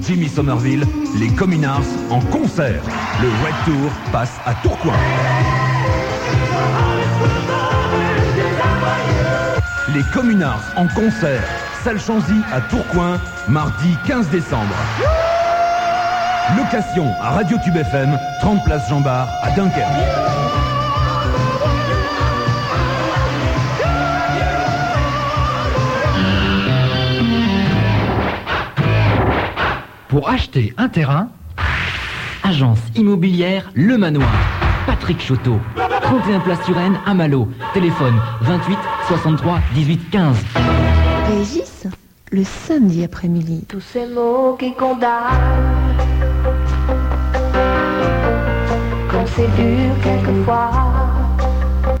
Jimmy Somerville, les Communards en concert. Le Red Tour passe à Tourcoing. Les Communards en concert. Salle Chanzy à Tourcoing, mardi 15 décembre. Location à Radio Tube FM, 30 places Jean Bar à Dunkerque. Pour acheter un terrain, agence immobilière Le Manoir. Patrick Choteau. 31 Place Suresnes à Malo. Téléphone 28 63 18 15. Régis, le samedi après-midi. Tous ces mots qui condamnent, quand c'est dur quelquefois.